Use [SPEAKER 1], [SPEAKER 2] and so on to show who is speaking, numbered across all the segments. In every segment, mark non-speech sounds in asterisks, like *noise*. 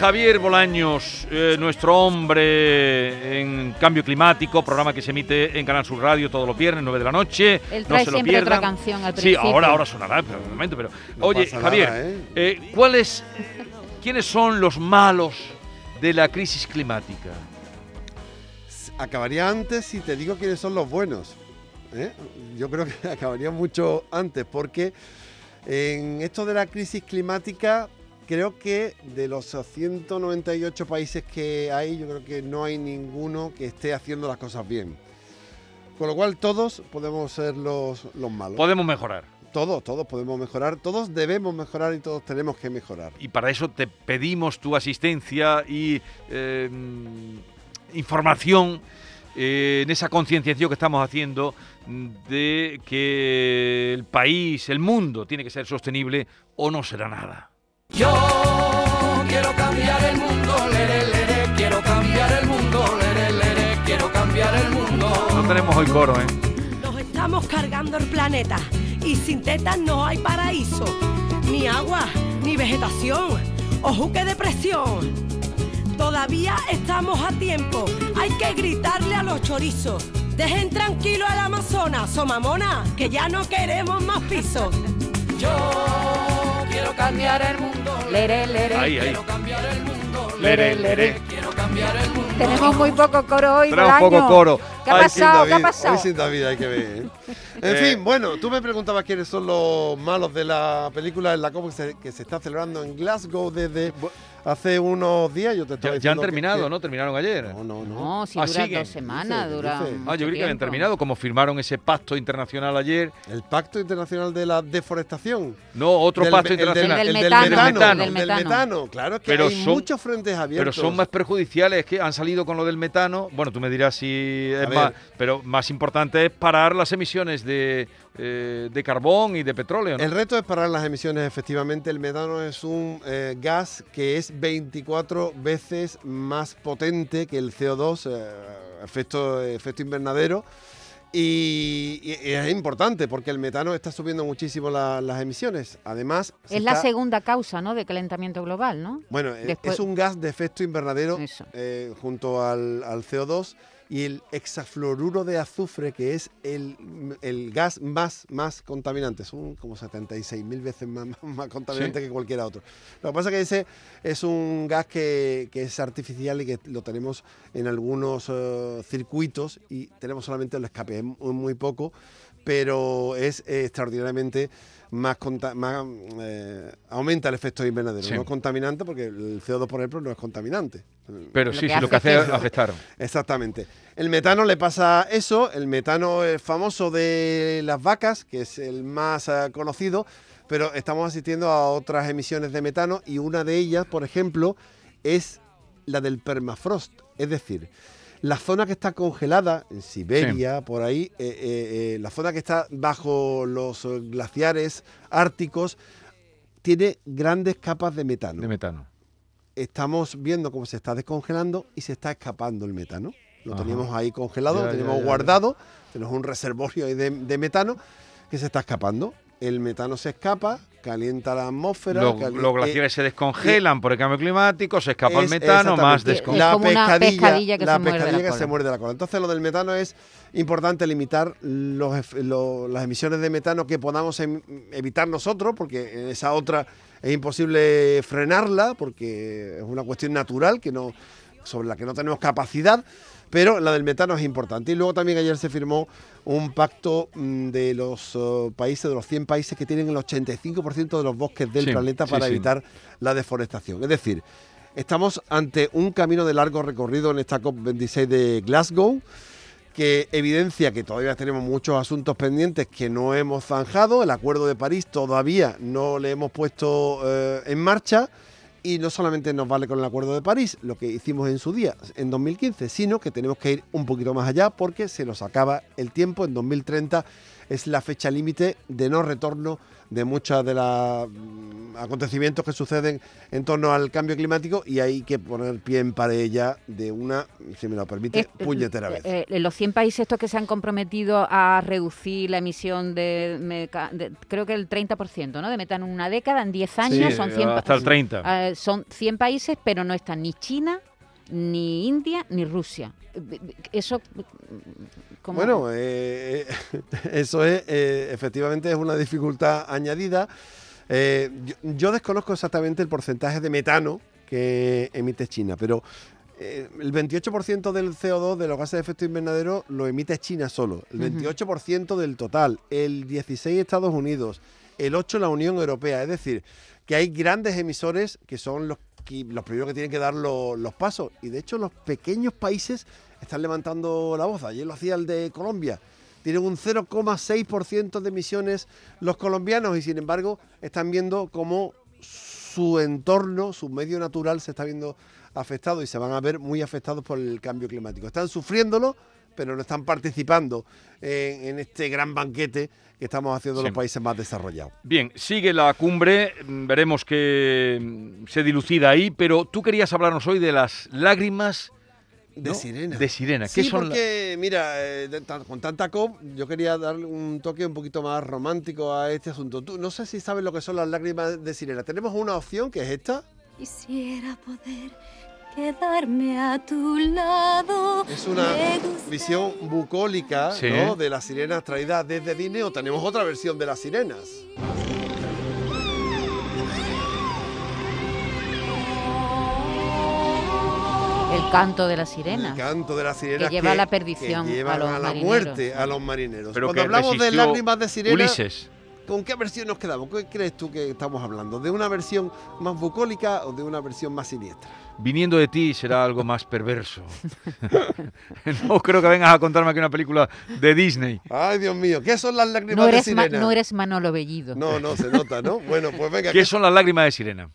[SPEAKER 1] Javier Bolaños, eh, nuestro hombre en cambio climático, programa que se emite en Canal Sur Radio todos los viernes, 9 de la noche.
[SPEAKER 2] Él
[SPEAKER 1] no
[SPEAKER 2] trae
[SPEAKER 1] se lo
[SPEAKER 2] siempre
[SPEAKER 1] pierdan.
[SPEAKER 2] otra canción al
[SPEAKER 1] Sí,
[SPEAKER 2] principio.
[SPEAKER 1] ahora, ahora sonará, pero un momento, pero.
[SPEAKER 3] No
[SPEAKER 1] Oye, Javier,
[SPEAKER 3] nada, ¿eh?
[SPEAKER 1] eh, ¿cuáles, ¿quiénes son los malos de la crisis climática?
[SPEAKER 3] Acabaría antes si te digo quiénes son los buenos. ¿eh? Yo creo que *laughs* acabaría mucho antes, porque en esto de la crisis climática, creo que de los 198 países que hay, yo creo que no hay ninguno que esté haciendo las cosas bien. Con lo cual todos podemos ser los, los malos.
[SPEAKER 1] Podemos mejorar.
[SPEAKER 3] Todos, todos podemos mejorar, todos debemos mejorar y todos tenemos que mejorar.
[SPEAKER 1] Y para eso te pedimos tu asistencia y eh, información eh, en esa concienciación que estamos haciendo de que el país, el mundo, tiene que ser sostenible o no será nada.
[SPEAKER 4] Yo quiero cambiar el mundo, lere, lere, quiero cambiar el mundo, lere, lere, quiero cambiar el mundo.
[SPEAKER 1] No tenemos hoy coro, ¿eh?
[SPEAKER 5] Nos estamos cargando el planeta y sin tetas no hay paraíso, ni agua, ni vegetación, ojo que depresión. Todavía estamos a tiempo, hay que gritarle a los chorizos. Dejen tranquilo al Amazonas, somamona, que ya no queremos más pisos.
[SPEAKER 4] Yo quiero cambiar el mundo,
[SPEAKER 2] Lere, lere.
[SPEAKER 1] Ahí, ahí.
[SPEAKER 4] quiero cambiar el mundo,
[SPEAKER 1] Lere, lere.
[SPEAKER 4] quiero cambiar el mundo.
[SPEAKER 2] Tenemos muy poco coro hoy,
[SPEAKER 1] Trae un poco coro.
[SPEAKER 2] ¿Qué ha
[SPEAKER 1] Ay,
[SPEAKER 3] sin
[SPEAKER 2] pasado? ¿Qué ha
[SPEAKER 3] David,
[SPEAKER 2] pasado?
[SPEAKER 3] Hoy sin David hay que ver. ¿eh? *laughs* En
[SPEAKER 1] Eh,
[SPEAKER 3] fin, bueno, tú me preguntabas quiénes son los malos de la película en la COP que se, que se está celebrando en Glasgow desde hace unos días. Yo te estaba
[SPEAKER 1] Ya, ya han terminado,
[SPEAKER 3] que-
[SPEAKER 1] ¿no? Terminaron ayer.
[SPEAKER 3] No, no, no.
[SPEAKER 2] No, si
[SPEAKER 1] Ah,
[SPEAKER 2] dura dos semanas,
[SPEAKER 3] Dice,
[SPEAKER 2] dura.
[SPEAKER 3] dice.
[SPEAKER 1] Ah, yo creí que habían terminado, como firmaron ese pacto internacional ayer.
[SPEAKER 3] El Pacto Internacional de la Deforestación.
[SPEAKER 1] No, otro
[SPEAKER 3] Del-
[SPEAKER 1] pacto internacional.
[SPEAKER 2] El del
[SPEAKER 3] el del
[SPEAKER 2] metano,
[SPEAKER 3] metano.
[SPEAKER 2] el
[SPEAKER 3] el
[SPEAKER 2] del metano.
[SPEAKER 3] metano. Claro, es que
[SPEAKER 1] Pero
[SPEAKER 3] hay
[SPEAKER 1] son-
[SPEAKER 3] muchos frentes abiertos.
[SPEAKER 1] Pero son más perjudiciales que han salido con lo del metano. Bueno, tú me dirás si es
[SPEAKER 3] A
[SPEAKER 1] más.
[SPEAKER 3] ver.
[SPEAKER 1] Pero más importante es parar las emisiones de, eh, de carbón y de petróleo. ¿no?
[SPEAKER 3] El reto es parar las emisiones, efectivamente. El metano es un eh, gas que es 24 veces más potente que el CO2, eh, efecto, efecto invernadero. Y, es importante porque el metano está subiendo muchísimo la- las emisiones. Además, se
[SPEAKER 2] Es la
[SPEAKER 3] está-
[SPEAKER 2] segunda causa, ¿no? De calentamiento global, ¿no?
[SPEAKER 3] Bueno, eh,
[SPEAKER 2] Después-
[SPEAKER 3] es un gas de efecto invernadero eh, junto al, al CO2 y el hexafluoruro de azufre, que es el, el gas más, más contaminante. Son como 76 mil veces más, *laughs* más, contaminante que cualquier otro. Lo que pasa es que ese es un gas que, que es artificial y que lo tenemos en algunos eh, circuitos y tenemos solamente el escape, es muy, muy poco, pero es eh, extraordinariamente más, conta- más eh, aumenta el efecto invernadero.
[SPEAKER 1] Sí.
[SPEAKER 3] No es contaminante porque el CO2, por ejemplo, no es contaminante.
[SPEAKER 1] Pero
[SPEAKER 2] Lo
[SPEAKER 1] sí, sí, lo que
[SPEAKER 2] hace es
[SPEAKER 1] afectar.
[SPEAKER 3] Exactamente. El metano le pasa eso, el metano es famoso de las vacas, que es el más eh, conocido, pero estamos asistiendo a otras emisiones de metano y una de ellas, por ejemplo, es la del permafrost, es decir, la zona que está congelada en Siberia, por ahí, eh, eh, eh, la zona que está bajo los glaciares árticos, tiene grandes capas de metano
[SPEAKER 1] De metano.
[SPEAKER 3] estamos viendo cómo se está descongelando y se está escapando el metano. Lo
[SPEAKER 1] Ajá.
[SPEAKER 3] teníamos ahí congelado,
[SPEAKER 1] Ya,
[SPEAKER 3] lo tenemos
[SPEAKER 1] ya, ya.
[SPEAKER 3] guardado, tenemos un reservorio de metano que se está escapando. El metano se escapa, calienta la atmósfera.
[SPEAKER 1] Los,
[SPEAKER 3] cali-
[SPEAKER 1] los
[SPEAKER 3] eh,
[SPEAKER 1] glaciares se descongelan por el cambio climático, se escapa el metano, más.
[SPEAKER 2] Es
[SPEAKER 3] la pescadilla,
[SPEAKER 2] pescadilla que
[SPEAKER 3] la
[SPEAKER 2] se muerde la
[SPEAKER 3] pescadilla que
[SPEAKER 2] cola.
[SPEAKER 3] se muerde la cola. Entonces lo del metano es importante limitar los lo- las emisiones de metano que podamos em- evitar nosotros, porque en esa otra es imposible frenarla, porque es una cuestión natural que no sobre la que no tenemos capacidad, pero la del metano es importante. Y luego también ayer se firmó un pacto mm, de los eh, países, de los 100 países que tienen el 85% de los bosques del
[SPEAKER 1] Sí,
[SPEAKER 3] planeta para
[SPEAKER 1] sí.
[SPEAKER 3] evitar la deforestación. Es decir, estamos ante un camino de largo recorrido en esta COP26 de Glasgow que evidencia que todavía tenemos muchos asuntos pendientes que no hemos zanjado. El Acuerdo de París todavía no le hemos puesto eh, en marcha. Y no solamente nos vale con el Acuerdo de París, lo que hicimos en su día, en 2015, sino que tenemos que ir un poquito más allá porque se nos acaba el tiempo. En 2030 es la fecha límite de no retorno de muchos de los mm, acontecimientos que suceden en torno al cambio climático y hay que poner pie en pared ya de una, si me lo permite,
[SPEAKER 2] Eh,
[SPEAKER 3] puñetera
[SPEAKER 2] eh,
[SPEAKER 3] vez.
[SPEAKER 2] eh, los 100 países estos que se han comprometido a reducir la emisión de, meca- de- creo que el 30%, ¿no? De metano en una década, en 10 años
[SPEAKER 1] Sí,
[SPEAKER 2] son 100 pa-
[SPEAKER 1] hasta el 30.
[SPEAKER 2] eh, son 100 países, pero no están ni China, ni India, ni Rusia. Eh, Eso como
[SPEAKER 3] Bueno, eh, *laughs* eso es, eh, efectivamente, es una dificultad añadida. Eh, yo, yo desconozco exactamente el porcentaje de metano que emite China, pero eh, el 28% del CO2 de los gases de efecto invernadero lo emite China solo, el
[SPEAKER 2] Ujú.
[SPEAKER 3] 28% del total, el 16 Estados Unidos, el 8 la Unión Europea, es decir, que hay grandes emisores que son los, los primeros que tienen que dar lo- los pasos y de hecho los pequeños países están levantando la voz. Ayer lo hacía el de Colombia. Tienen un 0,6% de emisiones los colombianos y sin embargo están viendo cómo su entorno, su medio natural se está viendo afectado y se van a ver muy afectados por el cambio climático. Están sufriéndolo, pero no están participando en, en este gran banquete que estamos haciendo
[SPEAKER 1] Sí.
[SPEAKER 3] los países más desarrollados.
[SPEAKER 1] Bien, sigue la cumbre, mm, veremos que mm, se dilucida ahí, pero tú querías hablarnos hoy de las lágrimas
[SPEAKER 3] De
[SPEAKER 1] ¿no?
[SPEAKER 3] sirena.
[SPEAKER 1] De sirena. ¿Qué
[SPEAKER 3] Sí,
[SPEAKER 1] son la-
[SPEAKER 3] mira, eh, de tan- con tanta COP, yo quería darle un toque un poquito más romántico a este asunto. Tú, no sé si sabes lo que son las lágrimas de sirena. Tenemos una opción que es esta.
[SPEAKER 6] Quisiera poder quedarme a tu lado.
[SPEAKER 3] Es una visión bucólica
[SPEAKER 1] Sí.
[SPEAKER 3] ¿no? de las sirenas traídas desde Disney o tenemos otra versión de las sirenas.
[SPEAKER 2] el canto de la sirena.
[SPEAKER 3] El canto de las sirenas
[SPEAKER 2] Que lleva a la perdición
[SPEAKER 3] que llevan
[SPEAKER 2] a los
[SPEAKER 3] a la
[SPEAKER 2] marineros.
[SPEAKER 3] muerte a los marineros.
[SPEAKER 1] Pero
[SPEAKER 3] Cuando hablamos de lágrimas de sirena,
[SPEAKER 1] Ulises.
[SPEAKER 3] ¿con qué versión nos quedamos? ¿Qué crees tú que estamos hablando? ¿De una versión más bucólica o de una versión más siniestra?
[SPEAKER 1] Viniendo de ti será algo más perverso. *laughs* no creo que vengas a contarme aquí una película de Disney.
[SPEAKER 3] Ay, Dios mío, ¿qué son las lágrimas
[SPEAKER 2] No
[SPEAKER 3] de sirena?
[SPEAKER 2] no eres Manolo Bellido.
[SPEAKER 3] No, no, se nota, ¿no? Bueno, pues venga.
[SPEAKER 1] ¿Qué son las lágrimas de sirena?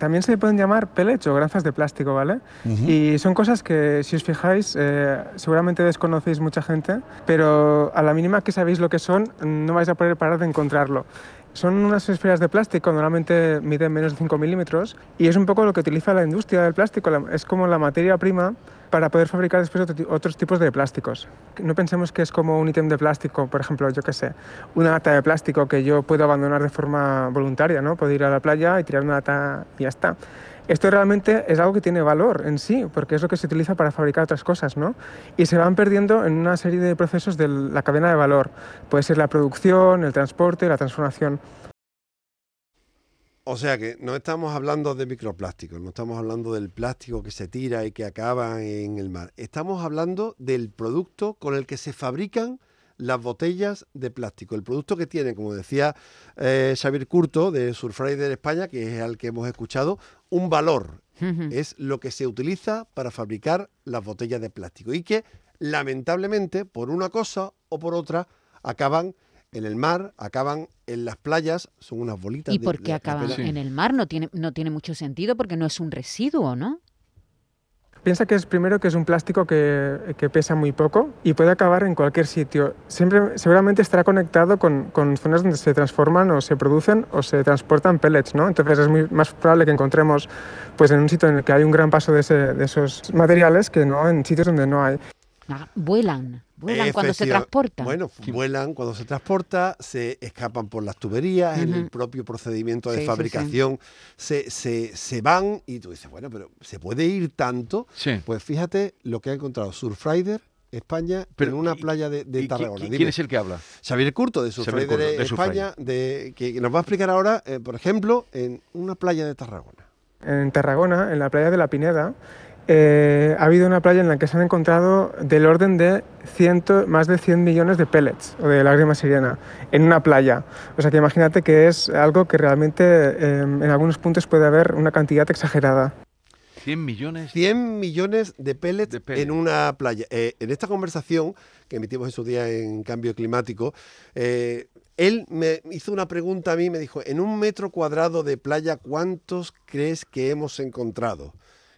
[SPEAKER 7] También se pueden llamar pellets o granzas de plástico, ¿vale? Y son cosas que, si os fijáis, eh, seguramente desconocéis mucha gente, pero a la mínima que sabéis lo que son, no vais a poder parar de encontrarlo. Son unas esferas de plástico, normalmente miden menos de 5 milímetros, y es un poco lo que utiliza la industria del plástico, es como la materia prima para poder fabricar después otros tipos de plásticos. No pensemos que es como un ítem de plástico, por ejemplo, yo qué sé, una lata de plástico que yo puedo abandonar de forma voluntaria, ¿no? Puedo ir a la playa y tirar una lata y ya está. Esto realmente es algo que tiene valor en sí, porque es lo que se utiliza para fabricar otras cosas, ¿no? Y se van perdiendo en una serie de procesos de la cadena de valor. Puede ser la producción, el transporte, la transformación.
[SPEAKER 3] O sea que no estamos hablando de microplásticos, no estamos hablando del plástico que se tira y que acaba en el mar. Estamos hablando del producto con el que se fabrican las botellas de plástico. El producto que tiene, como decía eh, Xavier Curto de Surfrider España, que es al que hemos escuchado, un valor. Es lo que se utiliza para fabricar las botellas de plástico y que lamentablemente por una cosa o por otra acaban en el mar, acaban en las playas, son unas bolitas
[SPEAKER 2] ¿Y por qué acaban en el mar? No tiene, no tiene mucho sentido porque no es un residuo, ¿no?
[SPEAKER 7] Piensa que es primero que es un plástico que, que pesa muy poco y puede acabar en cualquier sitio. Siempre, seguramente estará conectado con, con zonas donde se transforman o se producen o se transportan pellets, ¿no? Entonces es muy más probable que encontremos pues, en un sitio en el que hay un gran paso de, ese- de esos materiales que no en sitios donde no hay.
[SPEAKER 2] Vuelan, vuelan cuando se transportan.
[SPEAKER 3] Bueno, vuelan cuando se transporta, se escapan por las tuberías, en el propio procedimiento de
[SPEAKER 2] Sí, sí, sí.
[SPEAKER 3] fabricación Se, se, se van y tú dices, bueno, pero ¿se puede ir tanto?
[SPEAKER 1] Sí.
[SPEAKER 3] Pues fíjate lo que ha encontrado Surfrider España
[SPEAKER 1] Pero,
[SPEAKER 3] en una
[SPEAKER 1] ¿y-
[SPEAKER 3] playa de, de
[SPEAKER 1] ¿Y qui-
[SPEAKER 3] Tarragona.
[SPEAKER 1] ¿Quién es el que habla?
[SPEAKER 3] Xavier Curto de Surfrider
[SPEAKER 1] de
[SPEAKER 3] España, de, que nos va a explicar ahora, eh, por ejemplo, en una playa de Tarragona.
[SPEAKER 7] En Tarragona, en la playa de la Pineda, eh, ha habido una playa en la que se han encontrado del orden de ciento, más de 100 millones de pellets o de lágrima sirena en una playa. O sea que imagínate que es algo que realmente eh, en algunos puntos puede haber una cantidad exagerada.
[SPEAKER 1] 100 millones.
[SPEAKER 3] 100 millones de pellets,
[SPEAKER 1] De pellets.
[SPEAKER 3] en una playa. Eh, en esta conversación que emitimos en su día en Cambio Climático, eh, él me hizo una pregunta a mí, me dijo, en un metro cuadrado de playa, ¿cuántos crees que hemos encontrado?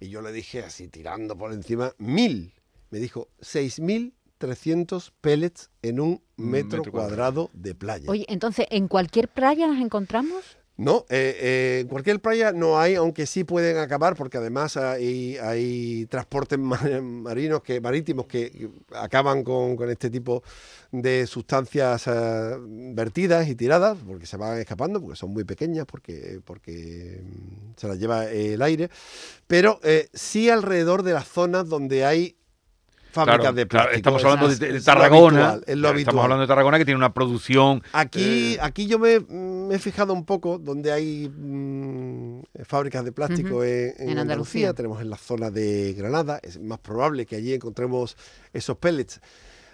[SPEAKER 3] Y yo le dije así, tirando por encima, mil. Me dijo, seis mil 1.300 pellets en un metro,
[SPEAKER 1] metro
[SPEAKER 3] cuadrado de playa.
[SPEAKER 2] Oye, entonces, ¿en cualquier playa las encontramos?
[SPEAKER 3] No, eh, eh, en cualquier playa no hay, aunque sí pueden acabar, porque además hay, hay transportes ma- marinos que, marítimos que acaban con, con este tipo de sustancias eh, vertidas y tiradas, porque se van escapando, porque son muy pequeñas, porque, porque mm, se las lleva el aire, pero eh, sí alrededor de las zonas donde hay fábricas
[SPEAKER 1] Claro,
[SPEAKER 3] de
[SPEAKER 1] claro,
[SPEAKER 3] plástico.
[SPEAKER 1] estamos
[SPEAKER 3] Es-
[SPEAKER 1] hablando
[SPEAKER 3] es-
[SPEAKER 1] de, de
[SPEAKER 3] es lo
[SPEAKER 1] Tarragona.
[SPEAKER 3] habitual, es lo
[SPEAKER 1] Claro,
[SPEAKER 3] habitual.
[SPEAKER 1] Estamos hablando de Tarragona que tiene una producción.
[SPEAKER 3] Aquí,
[SPEAKER 1] eh,
[SPEAKER 3] aquí yo me, me he fijado un poco donde hay mm, fábricas de plástico
[SPEAKER 2] Ujú.
[SPEAKER 3] en, en
[SPEAKER 2] En
[SPEAKER 3] Andalucía.
[SPEAKER 2] Andalucía.
[SPEAKER 3] Tenemos en la zona de Granada. Es más probable que allí encontremos esos pellets.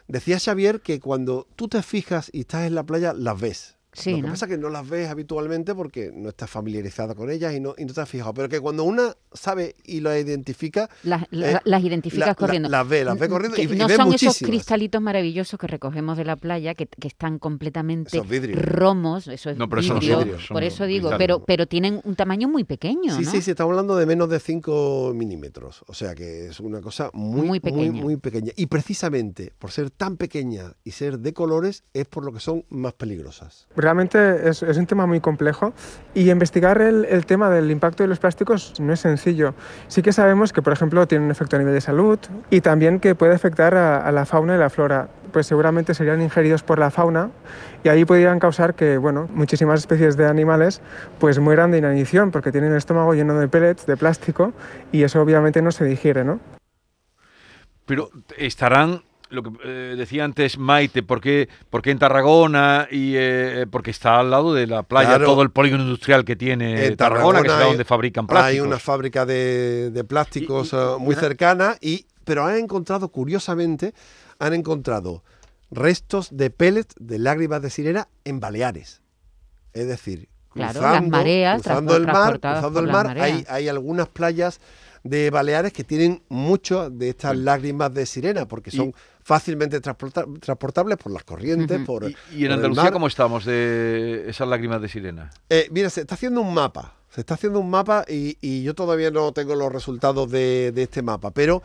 [SPEAKER 3] Decía Xavier que cuando tú te fijas y estás en la playa, las ves.
[SPEAKER 2] Sí,
[SPEAKER 3] Lo que
[SPEAKER 2] ¿no?
[SPEAKER 3] pasa es que no las ves habitualmente porque no estás familiarizada con ellas y no, y no te has fijado. Pero que cuando una sabe y la identifica,
[SPEAKER 2] Las, la-
[SPEAKER 3] Eh,
[SPEAKER 2] las identificas
[SPEAKER 3] la- la-
[SPEAKER 2] corriendo.
[SPEAKER 3] las ve, las ve corriendo
[SPEAKER 2] Que
[SPEAKER 3] y- y
[SPEAKER 2] no
[SPEAKER 3] ve
[SPEAKER 2] son esos cristalitos maravillosos que recogemos de la playa que, que están completamente
[SPEAKER 3] Esos vidrios.
[SPEAKER 2] romos, eso es
[SPEAKER 1] No, pero eso no son
[SPEAKER 2] vidrio,
[SPEAKER 1] vidrios, son
[SPEAKER 2] por eso digo,
[SPEAKER 1] cristales.
[SPEAKER 2] pero pero tienen un tamaño muy pequeño,
[SPEAKER 3] Sí,
[SPEAKER 2] ¿no?
[SPEAKER 3] sí, sí, estamos hablando de menos de 5 milímetros. O sea que es una cosa muy,
[SPEAKER 2] Muy
[SPEAKER 3] muy,
[SPEAKER 2] pequeña.
[SPEAKER 3] muy pequeña. Y precisamente por ser tan pequeña y ser de colores es por lo que son más peligrosas.
[SPEAKER 7] Realmente es, es un tema muy complejo y investigar el, el tema del impacto de los plásticos no es sencillo. Sí que sabemos que, por ejemplo, tiene un efecto a nivel de salud y también que puede afectar a, a la fauna y la flora. Pues seguramente serían ingeridos por la fauna y ahí podrían causar que, bueno, muchísimas especies de animales pues mueran de inanición porque tienen el estómago lleno de pellets, de plástico y eso obviamente no se digiere, ¿no?
[SPEAKER 1] Pero estarán, lo que eh, decía antes Maite, ¿por qué, por qué en Tarragona? y eh, Porque está al lado de la playa,
[SPEAKER 3] Claro.
[SPEAKER 1] todo el polígono industrial que tiene
[SPEAKER 3] En
[SPEAKER 1] Tarragona, que es
[SPEAKER 3] hay-
[SPEAKER 1] donde fabrican plásticos.
[SPEAKER 3] Hay una fábrica de, de plásticos
[SPEAKER 1] Y- y-
[SPEAKER 3] eh, muy cercana, y, pero han encontrado, curiosamente, han encontrado restos de pellets de lágrimas de sirena en Baleares. Es decir,
[SPEAKER 2] Claro,
[SPEAKER 3] cruzando,
[SPEAKER 2] las mareas,
[SPEAKER 3] cruzando el mar, cruzando el mar hay, hay algunas playas de Baleares que tienen mucho de estas lágrimas de sirena, porque
[SPEAKER 1] Y-
[SPEAKER 3] son fácilmente transporta- transportables por las corrientes, por,
[SPEAKER 1] ¿Y, y
[SPEAKER 3] por
[SPEAKER 1] en
[SPEAKER 3] el
[SPEAKER 1] Andalucía
[SPEAKER 3] mar.
[SPEAKER 1] cómo estamos de esas lágrimas de sirena?
[SPEAKER 3] Eh, mira, se está haciendo un mapa. Se está haciendo un mapa y, y yo todavía no tengo los resultados de, de este mapa, pero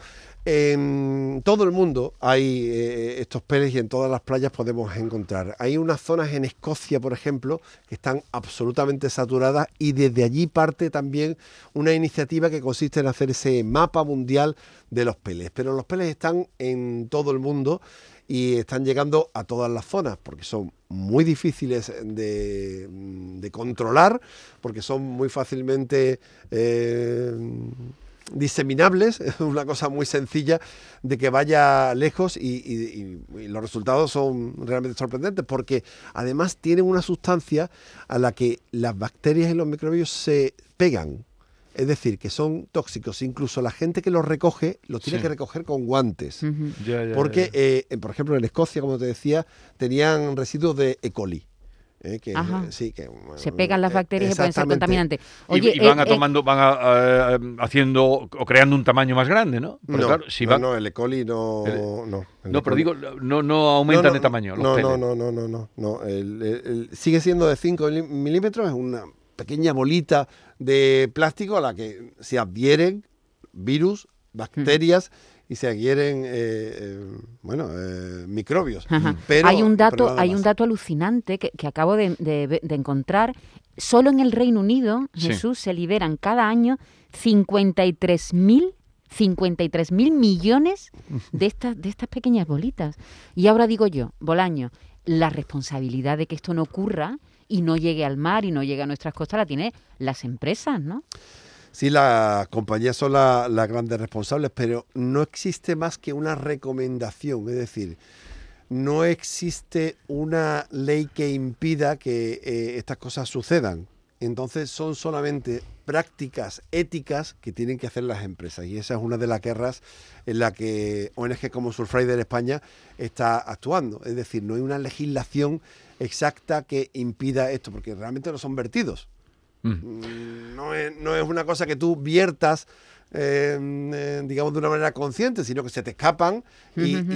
[SPEAKER 3] en todo el mundo hay eh, estos peles y en todas las playas podemos encontrar. Hay unas zonas en Escocia, por ejemplo, que están absolutamente saturadas y desde allí parte también una iniciativa que consiste en hacer ese mapa mundial de los peles. Pero los peles están en todo el mundo y están llegando a todas las zonas porque son muy difíciles de, de controlar, porque son muy fácilmente eh, diseminables, *laughs* es una cosa muy sencilla de que vaya lejos y, y- y- y los resultados son realmente sorprendentes porque además tienen una sustancia a la que las bacterias y los microbios se pegan. Es decir, que son tóxicos. Incluso la gente que los recoge los tiene
[SPEAKER 1] Sí.
[SPEAKER 3] que recoger con guantes.
[SPEAKER 2] Ujú.
[SPEAKER 1] Ya, ya,
[SPEAKER 3] Porque,
[SPEAKER 1] ya.
[SPEAKER 3] eh, por ejemplo, en Escocia, como te decía, tenían residuos de E. coli. Eh, que,
[SPEAKER 2] Ajá.
[SPEAKER 3] sí, que, bueno,
[SPEAKER 2] Se pegan las
[SPEAKER 3] eh,
[SPEAKER 2] bacterias y pueden ser contaminantes.
[SPEAKER 1] Y-
[SPEAKER 2] Oye,
[SPEAKER 1] y, van
[SPEAKER 2] eh,
[SPEAKER 1] a
[SPEAKER 2] eh,
[SPEAKER 1] tomando, van a, eh, haciendo o creando un tamaño más grande, ¿no? Porque
[SPEAKER 3] No,
[SPEAKER 1] claro, si
[SPEAKER 3] no,
[SPEAKER 1] van-
[SPEAKER 3] no, el E. coli no.
[SPEAKER 1] El-
[SPEAKER 3] no, el
[SPEAKER 1] no,
[SPEAKER 3] E.
[SPEAKER 1] pero
[SPEAKER 3] coli-
[SPEAKER 1] digo, no, no aumentan
[SPEAKER 3] No, no,
[SPEAKER 1] de tamaño. los
[SPEAKER 3] No, no, no, no, no, no. no, el- el- el- sigue siendo de 5 milímetros, es una pequeña bolita de plástico a la que se adhieren virus, bacterias y se adhieren, eh, eh, bueno, eh, microbios.
[SPEAKER 2] Ajá.
[SPEAKER 3] Pero-
[SPEAKER 2] hay un dato, hay un dato alucinante que, que acabo de, de de encontrar. Solo en el Reino Unido,
[SPEAKER 1] Sí.
[SPEAKER 2] Jesús, se liberan cada año 53.000 53 mil millones de estas, de estas pequeñas bolitas. Y ahora digo yo, Bolaño, la responsabilidad de que esto no ocurra y no llegue al mar y no llegue a nuestras costas la tienen las empresas, ¿no?
[SPEAKER 3] Sí, las compañías son la- las grandes responsables, pero no existe más que una recomendación, es decir, no existe una ley que impida que eh, estas cosas sucedan. Entonces son solamente prácticas éticas que tienen que hacer las empresas y esa es una de las guerras en la que ONG como Surfrider España está actuando. Es decir, no hay una legislación exacta que impida esto, porque realmente no son vertidos.
[SPEAKER 1] Mm.
[SPEAKER 3] Mm, no es, no es una cosa que tú viertas, eh, eh, digamos, de una manera consciente, sino que se te escapan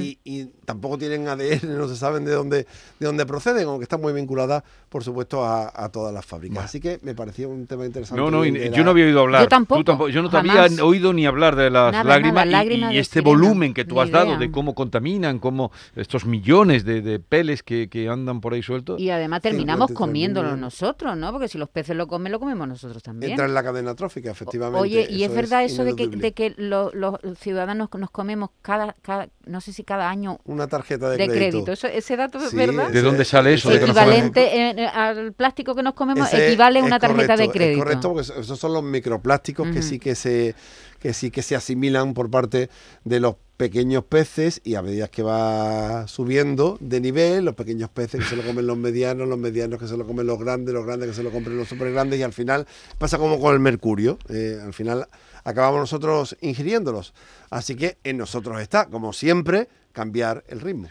[SPEAKER 3] y- y tampoco tienen ADN, no se saben de dónde, de dónde proceden, aunque están muy vinculadas por supuesto, a, a todas las fábricas. Así que me pareció un tema interesante.
[SPEAKER 1] No, no,
[SPEAKER 3] la-
[SPEAKER 1] yo no había oído hablar.
[SPEAKER 2] Yo tampoco,
[SPEAKER 1] Tú Yo no te había oído ni hablar de las
[SPEAKER 2] Nada,
[SPEAKER 1] lágrimas,
[SPEAKER 2] nada,
[SPEAKER 1] y-
[SPEAKER 2] lágrimas
[SPEAKER 1] y,
[SPEAKER 2] de
[SPEAKER 1] este
[SPEAKER 2] sirena,
[SPEAKER 1] volumen que tú has dado de cómo contaminan, cómo estos millones de, de peles que, que andan por ahí sueltos.
[SPEAKER 2] Y además terminamos
[SPEAKER 3] 53.000
[SPEAKER 2] comiéndolo
[SPEAKER 3] millones.
[SPEAKER 2] nosotros, ¿no? Porque si los peces lo comen, lo comemos nosotros también.
[SPEAKER 3] Entra en la cadena trófica, efectivamente.
[SPEAKER 2] Oye, y es verdad eso de que, de que lo- los ciudadanos nos comemos cada, cada, no sé si cada año
[SPEAKER 3] Una tarjeta de,
[SPEAKER 2] de crédito. Eso, ese dato es verdad.
[SPEAKER 1] ¿De dónde sale eso? de que nos
[SPEAKER 2] Equivalente al plástico que nos comemos
[SPEAKER 3] Ese
[SPEAKER 2] equivale a
[SPEAKER 3] es
[SPEAKER 2] una tarjeta de
[SPEAKER 3] correcto,
[SPEAKER 2] crédito.
[SPEAKER 3] Es correcto, porque eso- esos son los microplásticos que sí que se que sí que se asimilan por parte de los pequeños peces y a medida que va subiendo de nivel, los pequeños peces que se lo comen los medianos, los medianos que se lo comen los grandes, los grandes que se lo comen los super grandes y al final pasa como con el mercurio, eh, al final acabamos nosotros ingiriéndolos. Así que en nosotros está, como siempre, cambiar el ritmo.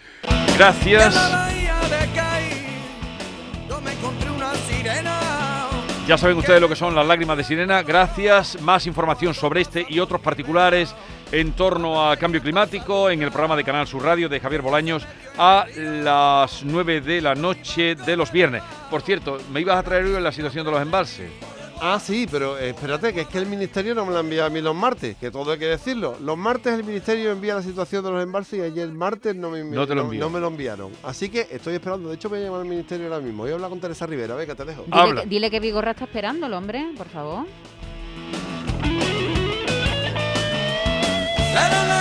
[SPEAKER 1] Gracias.
[SPEAKER 4] Una sirena.
[SPEAKER 1] Ya saben ustedes lo que son las lágrimas de sirena. Gracias. Más información sobre este y otros particulares en torno al cambio climático en el programa de Canal Sur Radio de Javier Bolaños a las 9 de la noche de los viernes. Por cierto, me ibas a traer hoy la situación de los embalses.
[SPEAKER 3] Ah, sí, pero espérate, que es que el Ministerio no me lo envía a mí los martes, que todo hay que decirlo. Los martes el Ministerio envía la situación de los embalses y ayer martes no me,
[SPEAKER 1] no, te lo no,
[SPEAKER 3] no me lo enviaron. Así que estoy esperando. De hecho, voy a llamar al Ministerio ahora mismo. Voy a hablar con Teresa Rivera, venga, te dejo.
[SPEAKER 2] Dile,
[SPEAKER 1] Habla.
[SPEAKER 2] Que, dile que Vigorra está esperándolo, hombre, por favor. La, la, la.